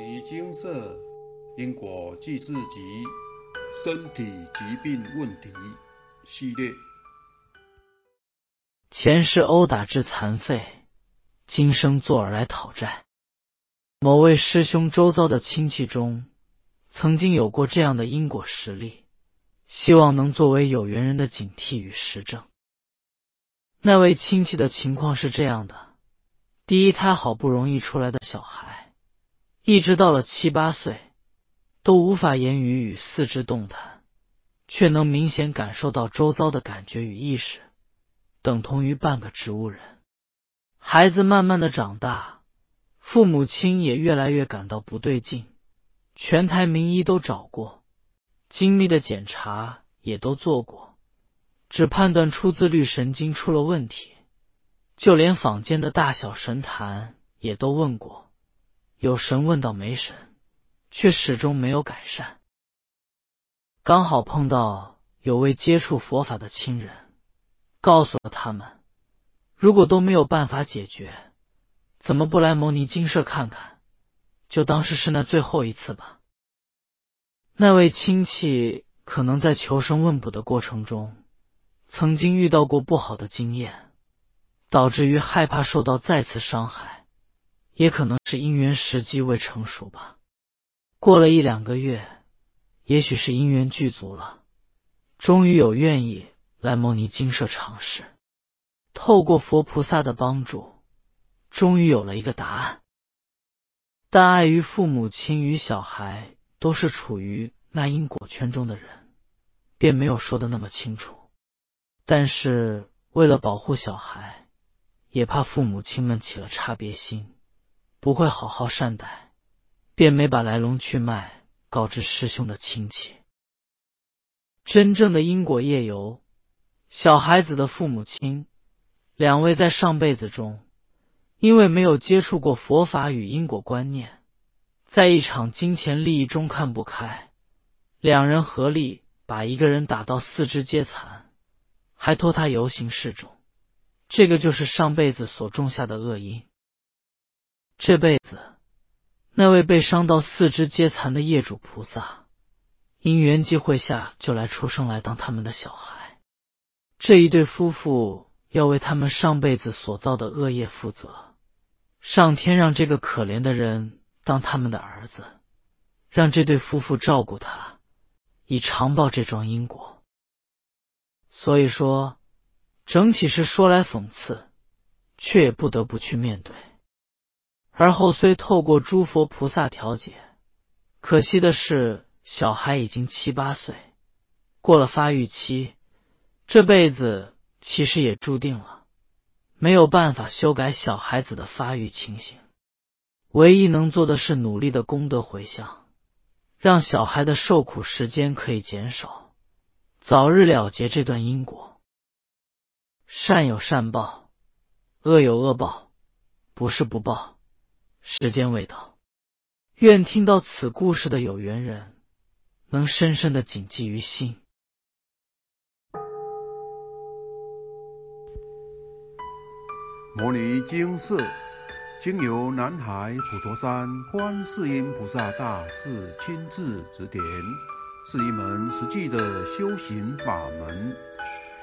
尼金色因果记事集身体疾病问题系列。前世殴打致残废，今生作而来讨债。某位师兄周遭的亲戚中，曾经有过这样的因果实例，希望能作为有缘人的警惕与实证。那位亲戚的情况是这样的：第一胎好不容易出来的小孩，一直到了七八岁，都无法言语与四肢动弹，却能明显感受到周遭的感觉与意识，等同于半个植物人。孩子慢慢的长大，父母亲也越来越感到不对劲，全台名医都找过，精密的检查也都做过。只判断出自律神经出了问题，就连坊间的大小神坛也都问过，有神问到没神，却始终没有改善。刚好碰到有位接触佛法的亲人，告诉了他们，如果都没有办法解决，怎么不来牟尼精舍看看？就当是是那最后一次吧。那位亲戚可能在求生问卜的过程中。曾经遇到过不好的经验，导致于害怕受到再次伤害，也可能是因缘时机未成熟吧。过了一两个月，也许是因缘具足了，终于有愿意来牟尼精舍尝试。透过佛菩萨的帮助，终于有了一个答案。但碍于父母亲与小孩都是处于那因果圈中的人，便没有说的那么清楚。但是为了保护小孩，也怕父母亲们起了差别心，不会好好善待，便没把来龙去脉告知师兄的亲戚。真正的因果业由，小孩子的父母亲两位在上辈子中，因为没有接触过佛法与因果观念，在一场金钱利益中看不开，两人合力把一个人打到四肢皆残。还托他游行示众，这个就是上辈子所种下的恶因。这辈子，那位被伤到四肢皆残的业主菩萨，因缘际会下就来出生来当他们的小孩。这一对夫妇要为他们上辈子所造的恶业负责。上天让这个可怜的人当他们的儿子，让这对夫妇照顾他，以长报这桩因果。所以说，整体是说来讽刺，却也不得不去面对。而后虽透过诸佛菩萨调解，可惜的是，小孩已经七八岁，过了发育期，这辈子其实也注定了没有办法修改小孩子的发育情形。唯一能做的是努力的功德回向，让小孩的受苦时间可以减少。早日了结这段因果，善有善报，恶有恶报，不是不报，时间未到。愿听到此故事的有缘人，能深深的谨记于心。摩尼经寺经由南海普陀山观世音菩萨大士亲自指点。是一门实际的修行法门，